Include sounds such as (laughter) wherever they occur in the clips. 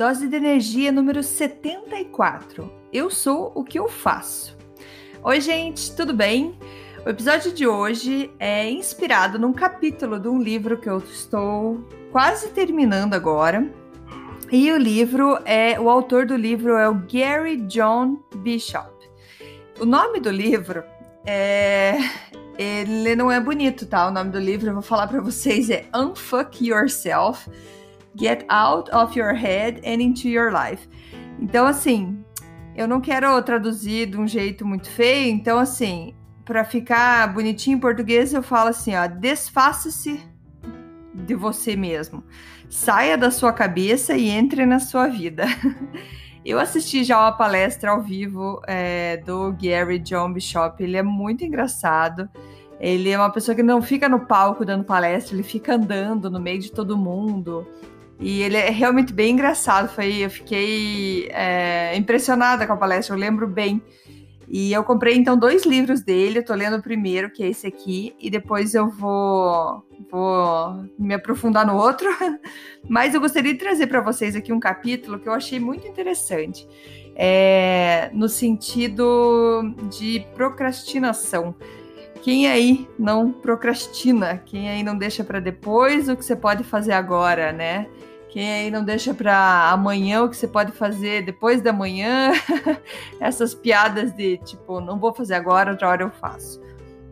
Dose de energia número 74. Eu sou o que eu faço. Oi, gente, tudo bem? O episódio de hoje é inspirado num capítulo de um livro que eu estou quase terminando agora. E o livro é o autor do livro é o Gary John Bishop. O nome do livro é ele não é bonito, tá? O nome do livro eu vou falar para vocês é Unfuck Yourself Get out of your head and into your life. Então, assim, eu não quero traduzir de um jeito muito feio, então, assim, para ficar bonitinho em português, eu falo assim, ó, desfaça-se de você mesmo. Saia da sua cabeça e entre na sua vida. (laughs) Eu assisti já uma palestra ao vivo é, do Gary John Bishop, ele é muito engraçado. Ele é uma pessoa que não fica no palco dando palestra, ele fica andando no meio de todo mundo. E ele é realmente bem engraçado. Foi, eu fiquei é, impressionada com a palestra, eu lembro bem. E eu comprei então dois livros dele. Eu tô lendo o primeiro, que é esse aqui, e depois eu vou, vou me aprofundar no outro. (laughs) Mas eu gostaria de trazer para vocês aqui um capítulo que eu achei muito interessante. É, no sentido de procrastinação. Quem aí não procrastina? Quem aí não deixa para depois o que você pode fazer agora, né? Quem não deixa para amanhã o que você pode fazer depois da manhã? (laughs) Essas piadas de tipo, não vou fazer agora, outra hora eu faço.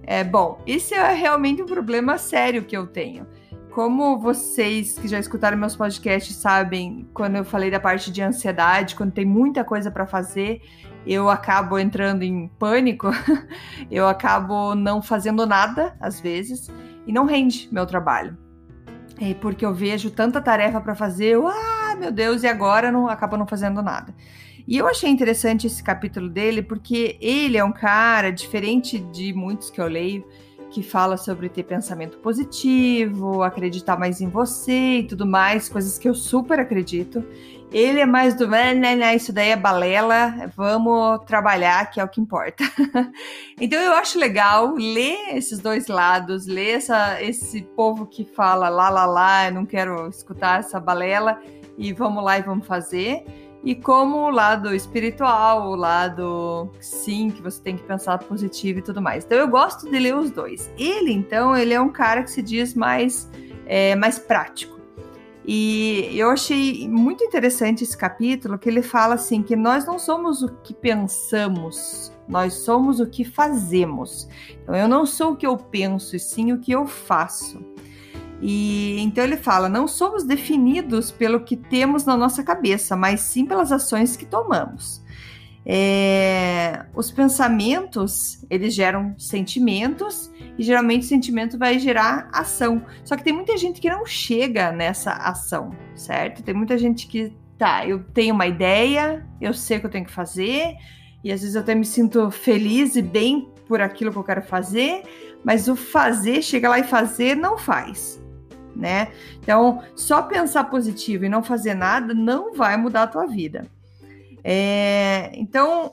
É bom, isso é realmente um problema sério que eu tenho. Como vocês que já escutaram meus podcasts sabem, quando eu falei da parte de ansiedade, quando tem muita coisa para fazer, eu acabo entrando em pânico, (laughs) eu acabo não fazendo nada às vezes e não rende meu trabalho. É porque eu vejo tanta tarefa para fazer, eu, ah, meu Deus, e agora não acaba não fazendo nada. E eu achei interessante esse capítulo dele porque ele é um cara diferente de muitos que eu leio que fala sobre ter pensamento positivo, acreditar mais em você e tudo mais, coisas que eu super acredito. Ele é mais do, né, né, né, isso daí é balela, vamos trabalhar, que é o que importa. (laughs) então eu acho legal ler esses dois lados, ler essa, esse povo que fala lá, lá, lá, não quero escutar essa balela, e vamos lá e vamos fazer. E como o lado espiritual, o lado sim, que você tem que pensar positivo e tudo mais. Então eu gosto de ler os dois. Ele, então, ele é um cara que se diz mais, é, mais prático. E eu achei muito interessante esse capítulo que ele fala assim que nós não somos o que pensamos, nós somos o que fazemos. Então eu não sou o que eu penso, e sim o que eu faço. E então ele fala: não somos definidos pelo que temos na nossa cabeça, mas sim pelas ações que tomamos. É, os pensamentos eles geram sentimentos e geralmente o sentimento vai gerar ação. Só que tem muita gente que não chega nessa ação, certo? Tem muita gente que tá, eu tenho uma ideia, eu sei o que eu tenho que fazer e às vezes eu até me sinto feliz e bem por aquilo que eu quero fazer, mas o fazer, chegar lá e fazer, não faz. Né? Então, só pensar positivo e não fazer nada não vai mudar a tua vida. É, então,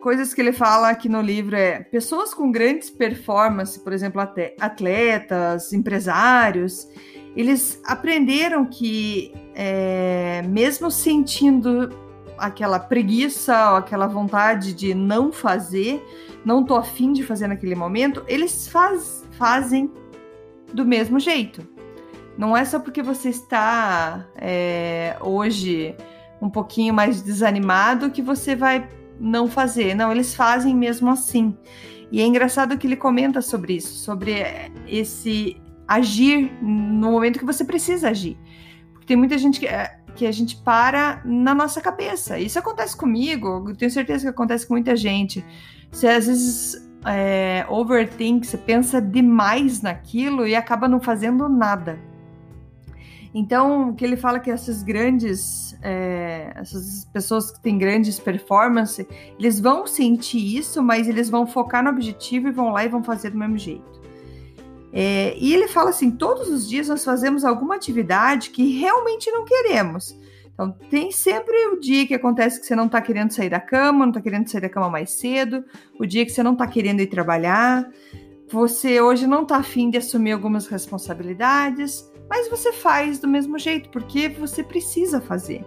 coisas que ele fala aqui no livro é pessoas com grandes performances, por exemplo, atletas, empresários, eles aprenderam que é, mesmo sentindo aquela preguiça ou aquela vontade de não fazer, não tô afim de fazer naquele momento, eles faz, fazem do mesmo jeito. Não é só porque você está é, hoje um pouquinho mais desanimado que você vai não fazer. Não, eles fazem mesmo assim. E é engraçado que ele comenta sobre isso, sobre esse agir no momento que você precisa agir. Porque tem muita gente que, é, que a gente para na nossa cabeça. Isso acontece comigo, tenho certeza que acontece com muita gente. Você às vezes é, overthink, você pensa demais naquilo e acaba não fazendo nada. Então, o que ele fala que essas grandes, é, essas pessoas que têm grandes performances, eles vão sentir isso, mas eles vão focar no objetivo e vão lá e vão fazer do mesmo jeito. É, e ele fala assim: todos os dias nós fazemos alguma atividade que realmente não queremos. Então, tem sempre o dia que acontece que você não está querendo sair da cama, não está querendo sair da cama mais cedo, o dia que você não está querendo ir trabalhar, você hoje não está afim de assumir algumas responsabilidades, mas você faz do mesmo jeito, porque você precisa fazer.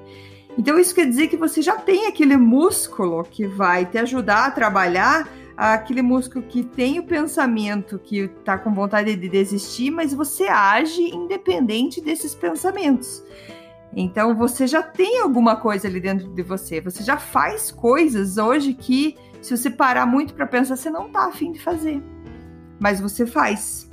Então, isso quer dizer que você já tem aquele músculo que vai te ajudar a trabalhar, aquele músculo que tem o pensamento que está com vontade de desistir, mas você age independente desses pensamentos. Então você já tem alguma coisa ali dentro de você, você já faz coisas hoje que, se você parar muito para pensar, você não tá afim de fazer. Mas você faz.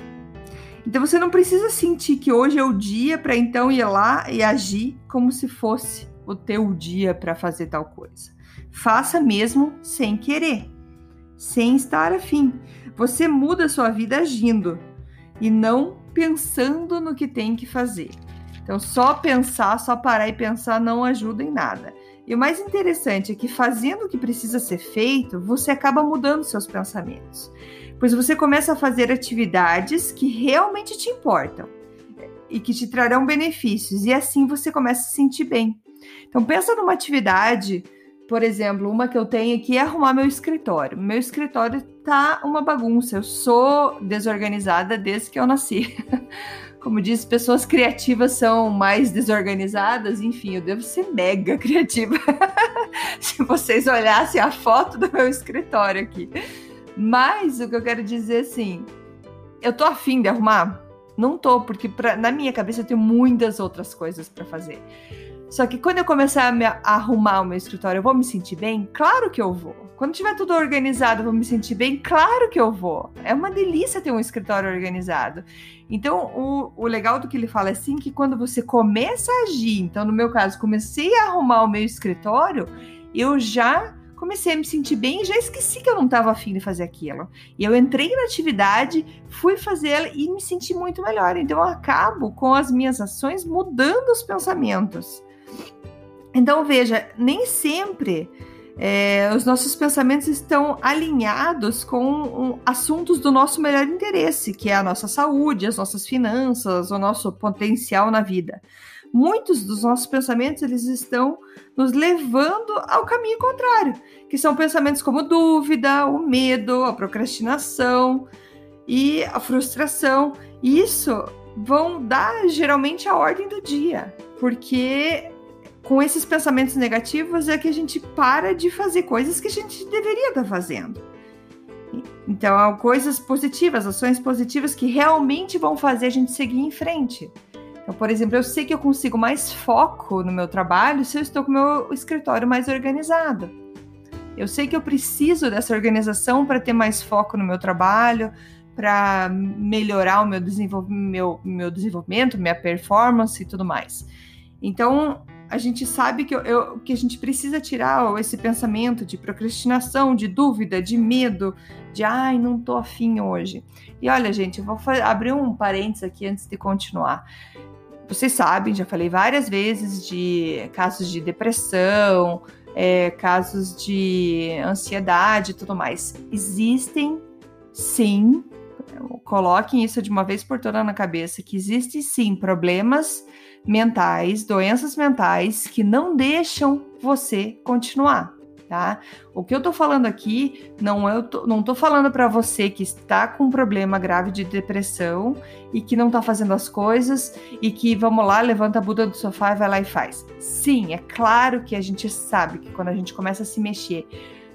Então você não precisa sentir que hoje é o dia para então ir lá e agir como se fosse o teu dia para fazer tal coisa. Faça mesmo sem querer, sem estar afim. Você muda a sua vida agindo e não pensando no que tem que fazer. Então, só pensar, só parar e pensar não ajuda em nada. E o mais interessante é que fazendo o que precisa ser feito, você acaba mudando seus pensamentos. Pois você começa a fazer atividades que realmente te importam e que te trarão benefícios, e assim você começa a se sentir bem. Então pensa numa atividade, por exemplo, uma que eu tenho aqui é arrumar meu escritório. Meu escritório tá uma bagunça. Eu sou desorganizada desde que eu nasci. (laughs) como diz, pessoas criativas são mais desorganizadas, enfim, eu devo ser mega (laughs) criativa. Se vocês olhassem a foto do meu escritório aqui. Mas o que eu quero dizer assim, eu tô afim de arrumar? Não tô, porque pra, na minha cabeça eu tenho muitas outras coisas para fazer. Só que quando eu começar a, me, a arrumar o meu escritório, eu vou me sentir bem? Claro que eu vou. Quando tiver tudo organizado, eu vou me sentir bem? Claro que eu vou. É uma delícia ter um escritório organizado. Então, o, o legal do que ele fala é assim que quando você começa a agir, então no meu caso, comecei a arrumar o meu escritório, eu já comecei a me sentir bem e já esqueci que eu não estava afim de fazer aquilo. E eu entrei na atividade, fui fazer ela e me senti muito melhor. Então eu acabo com as minhas ações mudando os pensamentos. Então veja, nem sempre é, os nossos pensamentos estão alinhados com um, assuntos do nosso melhor interesse, que é a nossa saúde, as nossas finanças, o nosso potencial na vida. Muitos dos nossos pensamentos eles estão nos levando ao caminho contrário, que são pensamentos como dúvida, o medo, a procrastinação e a frustração. Isso vão dar geralmente a ordem do dia, porque com esses pensamentos negativos é que a gente para de fazer coisas que a gente deveria estar fazendo. Então, coisas positivas, ações positivas que realmente vão fazer a gente seguir em frente. Então, por exemplo, eu sei que eu consigo mais foco no meu trabalho se eu estou com o meu escritório mais organizado. Eu sei que eu preciso dessa organização para ter mais foco no meu trabalho, para melhorar o meu, desenvol meu, meu desenvolvimento, minha performance e tudo mais. Então, a gente sabe que, eu, eu, que a gente precisa tirar esse pensamento de procrastinação, de dúvida, de medo, de ai, não tô afim hoje. E olha, gente, eu vou abrir um parênteses aqui antes de continuar. Vocês sabem, já falei várias vezes de casos de depressão, é, casos de ansiedade e tudo mais. Existem, sim, coloquem isso de uma vez por todas na cabeça, que existem sim problemas mentais, doenças mentais que não deixam você continuar, tá? O que eu tô falando aqui não eu tô, não tô falando para você que está com um problema grave de depressão e que não tá fazendo as coisas e que vamos lá, levanta a Buda do sofá e vai lá e faz. Sim, é claro que a gente sabe que quando a gente começa a se mexer,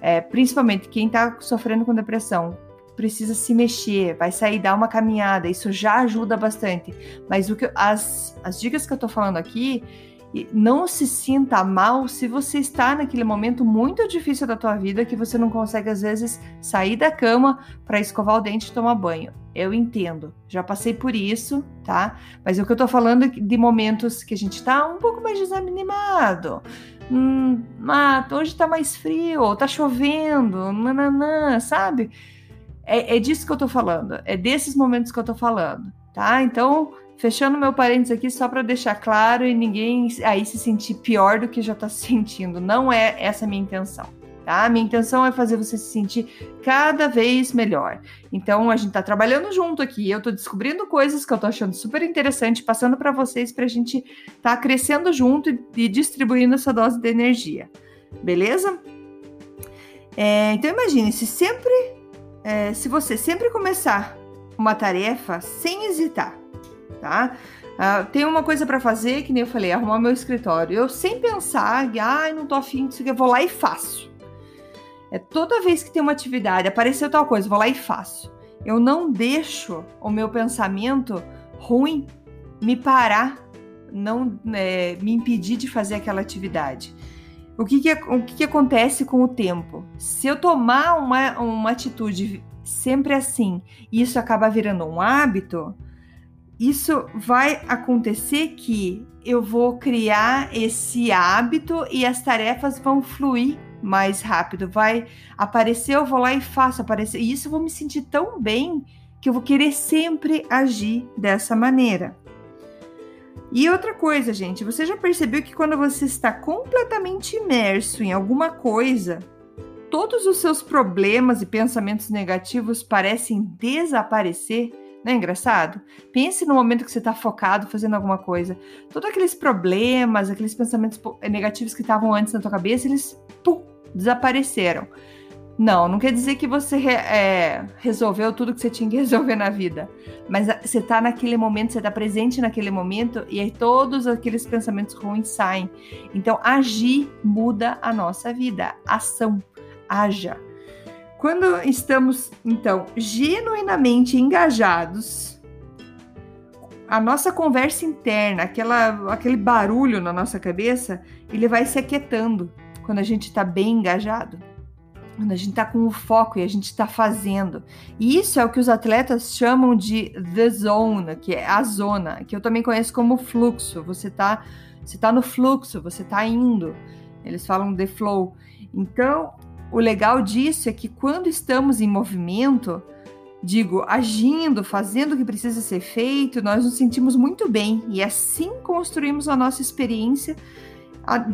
é, principalmente quem está sofrendo com depressão, precisa se mexer, vai sair dar uma caminhada, isso já ajuda bastante. Mas o que as, as dicas que eu tô falando aqui, não se sinta mal se você está naquele momento muito difícil da tua vida que você não consegue às vezes sair da cama para escovar o dente e tomar banho. Eu entendo, já passei por isso, tá? Mas o que eu tô falando é de momentos que a gente tá um pouco mais desanimado. Hum, ah, hoje tá mais frio, tá chovendo, nananã, sabe? É, é disso que eu tô falando, é desses momentos que eu tô falando, tá? Então, fechando meu parênteses aqui só para deixar claro e ninguém aí se sentir pior do que já tá se (laughs) sentindo. Não é essa a minha intenção tá? Minha intenção é fazer você se sentir cada vez melhor. Então a gente tá trabalhando junto aqui, eu tô descobrindo coisas que eu tô achando super interessante, passando para vocês pra gente tá crescendo junto e, e distribuindo essa dose de energia. Beleza? É, então imagine, se sempre é, se você sempre começar uma tarefa sem hesitar, tá? Uh, tem uma coisa para fazer, que nem eu falei, arrumar meu escritório. Eu sem pensar, ai, ah, não tô afim disso, eu vou lá e faço. É toda vez que tem uma atividade, apareceu tal coisa, vou lá e faço. Eu não deixo o meu pensamento ruim me parar, não é, me impedir de fazer aquela atividade. O que, que, o que, que acontece com o tempo? Se eu tomar uma, uma atitude sempre assim e isso acaba virando um hábito, isso vai acontecer que eu vou criar esse hábito e as tarefas vão fluir mais rápido. Vai aparecer, eu vou lá e faço aparecer. E isso eu vou me sentir tão bem que eu vou querer sempre agir dessa maneira. E outra coisa, gente, você já percebeu que quando você está completamente imerso em alguma coisa, todos os seus problemas e pensamentos negativos parecem desaparecer? Não é engraçado? Pense no momento que você está focado fazendo alguma coisa. Todos aqueles problemas, aqueles pensamentos negativos que estavam antes na tua cabeça, eles pum, desapareceram. Não, não quer dizer que você é, resolveu tudo que você tinha que (laughs) resolver na vida. Mas você está naquele momento, você está presente naquele momento e aí todos aqueles pensamentos ruins saem. Então, agir muda a nossa vida. Ação, haja. Quando estamos, então, genuinamente engajados, a nossa conversa interna, aquela, aquele barulho na nossa cabeça, ele vai se aquietando quando a gente está bem engajado, quando a gente está com o foco e a gente está fazendo. E isso é o que os atletas chamam de the zone, que é a zona, que eu também conheço como fluxo. Você está você tá no fluxo, você está indo. Eles falam the flow. Então, o legal disso é que quando estamos em movimento, digo, agindo, fazendo o que precisa ser feito, nós nos sentimos muito bem e assim construímos a nossa experiência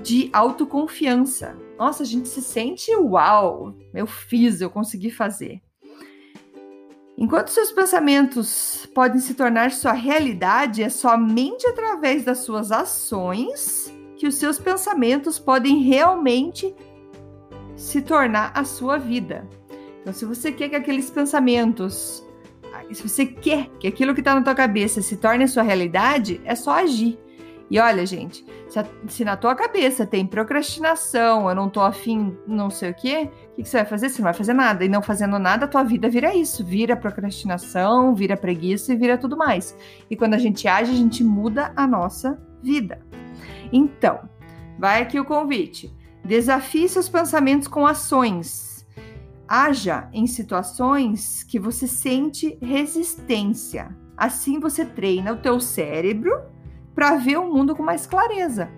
de autoconfiança. Nossa, a gente se sente uau, eu fiz, eu consegui fazer. Enquanto seus pensamentos podem se tornar sua realidade, é somente através das suas ações que os seus pensamentos podem realmente se tornar a sua vida. Então, se você quer que aqueles pensamentos, se você quer que aquilo que está na tua cabeça se torne a sua realidade, é só agir. E olha, gente, se, a, se, na tua cabeça tem procrastinação, eu não tô afim, não sei o quê, o que, que, você vai fazer? Você não vai fazer nada. E não fazendo nada, a tua vida vira isso. Vira procrastinação, vira preguiça e vira tudo mais. E quando a gente age, a gente muda a nossa vida. Então, vai aqui o convite. Desafie seus pensamentos com ações. Haja em situações que você sente resistência. Assim você treina o teu cérebro para ver o mundo com mais clareza.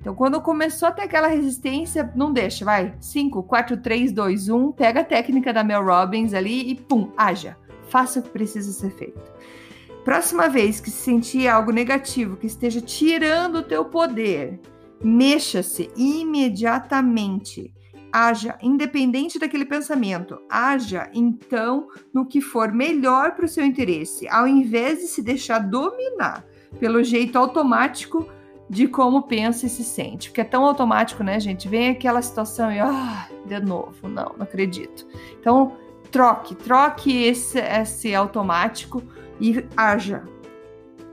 Então, quando começou a ter aquela resistência, não deixa, vai. 5, 4, 3, 2, 1, pega a técnica da Mel Robbins ali e pum, haja. Faça o que precisa ser feito. Próxima vez que se sentir algo negativo que esteja tirando o teu poder, mexa-se imediatamente. Haja independente daquele pensamento. Haja então no que for melhor para o seu interesse, ao invés de se deixar dominar pelo jeito automático de como pensa e se sente. Porque é tão automático, né, gente? Vem aquela situação e, ah, de novo, não, não acredito. Então, troque, troque esse, esse automático e haja.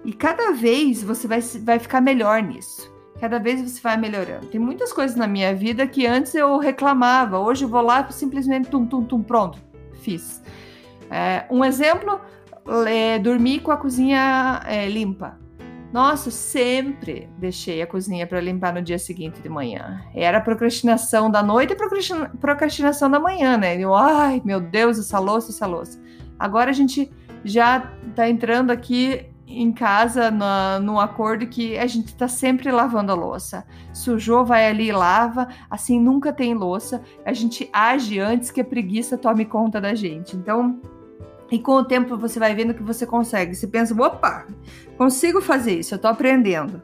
E cada vez você vai, vai ficar melhor nisso. Cada vez você vai melhorando. Tem muitas coisas na minha vida que antes eu reclamava, hoje eu vou lá simplesmente tum, tum, tum, pronto, fiz. É, um exemplo, é, dormir com a cozinha é, limpa. Nossa, sempre deixei a cozinha para limpar no dia seguinte de manhã. Era procrastinação da noite e procrastinação da manhã, né? Eu, ai, meu Deus, essa louça, essa louça. Agora a gente já tá entrando aqui em casa no, num acordo que a gente está sempre lavando a louça. Sujou, vai ali e lava, assim nunca tem louça. A gente age antes que a preguiça tome conta da gente. Então, e com o tempo você vai vendo que você consegue. Você pensa, opa, consigo fazer isso, eu tô aprendendo.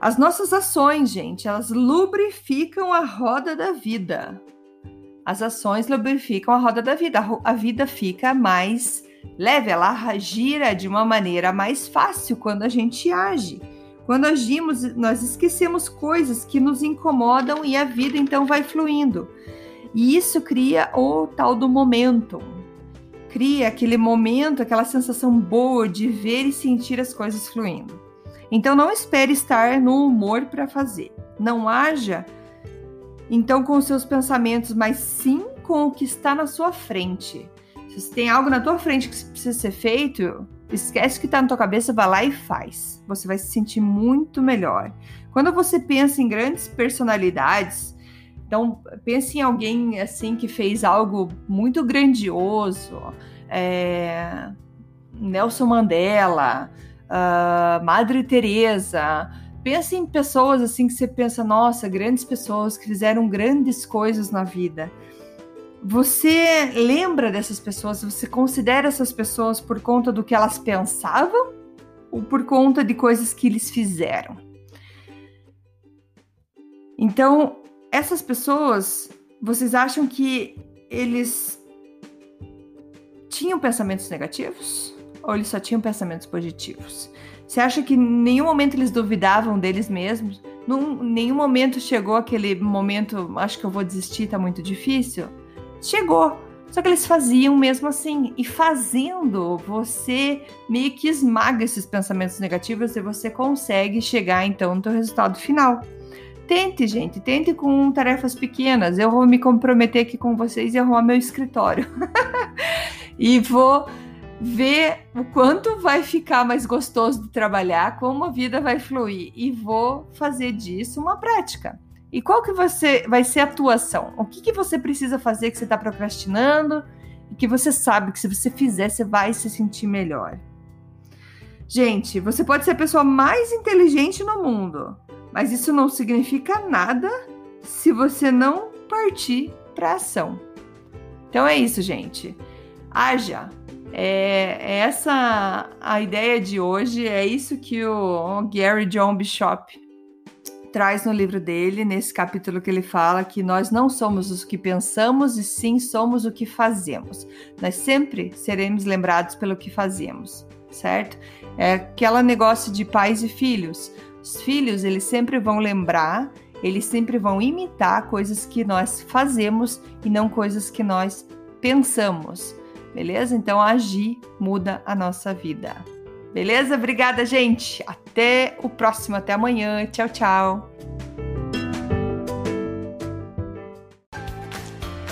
As nossas ações, gente, elas lubrificam a roda da vida. As ações lubrificam a roda da vida. A vida fica mais leve, ela gira de uma maneira mais fácil quando a gente age. Quando agimos, nós esquecemos coisas que nos incomodam e a vida então vai fluindo. E isso cria o tal do momento. Cria aquele momento, aquela sensação boa de ver e sentir as coisas fluindo. Então não espere estar no humor para fazer. Não haja então com seus pensamentos, mas sim com o que está na sua frente. Se tem algo na tua frente que precisa ser feito, esquece que está na tua cabeça, vai lá e faz. Você vai se sentir muito melhor. Quando você pensa em grandes personalidades, então pense em alguém assim que fez algo muito grandioso, é, Nelson Mandela, uh, Madre Teresa, Pensa em pessoas assim que você pensa, nossa, grandes pessoas que fizeram grandes coisas na vida. Você lembra dessas pessoas? Você considera essas pessoas por conta do que elas pensavam ou por conta de coisas que eles fizeram? Então, essas pessoas, vocês acham que eles tinham pensamentos negativos ou eles só tinham pensamentos positivos? Você acha que em nenhum momento eles duvidavam deles mesmos? Num nenhum momento chegou aquele momento, acho que eu vou desistir, tá muito difícil? Chegou. Só que eles faziam mesmo assim. E fazendo, você meio que esmaga esses pensamentos negativos e você consegue chegar então no teu resultado final. Tente, gente, tente com tarefas pequenas. Eu vou me comprometer aqui com vocês e arrumar meu escritório. (laughs) e vou ver o quanto vai ficar mais gostoso de trabalhar, como a vida vai fluir e vou fazer disso uma prática. E qual que você vai ser a tua ação? O que, que você precisa fazer que você está procrastinando e que você sabe que se você fizer você vai se sentir melhor? Gente, você pode ser a pessoa mais inteligente no mundo, mas isso não significa nada se você não partir para ação. Então é isso, gente. Haja, é, é, essa a ideia de hoje, é isso que o Gary John Bishop traz no livro dele, nesse capítulo que ele fala que nós não somos os que pensamos e sim somos o que fazemos. Nós sempre seremos lembrados pelo que fazemos, certo? É aquele negócio de pais e filhos. Os filhos, eles sempre vão lembrar, eles sempre vão imitar coisas que nós fazemos e não coisas que nós pensamos beleza? Então agir muda a nossa vida. Beleza? Obrigada, gente. Até o próximo, até amanhã. Tchau, tchau.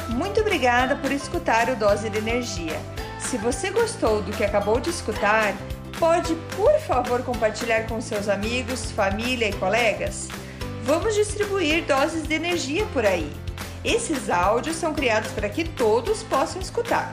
Muito obrigada por escutar o Dose de Energia. Se você gostou do que acabou de escutar, pode, por favor, compartilhar com seus amigos, família e colegas? Vamos distribuir doses de energia por aí. Esses áudios são criados para que todos possam escutar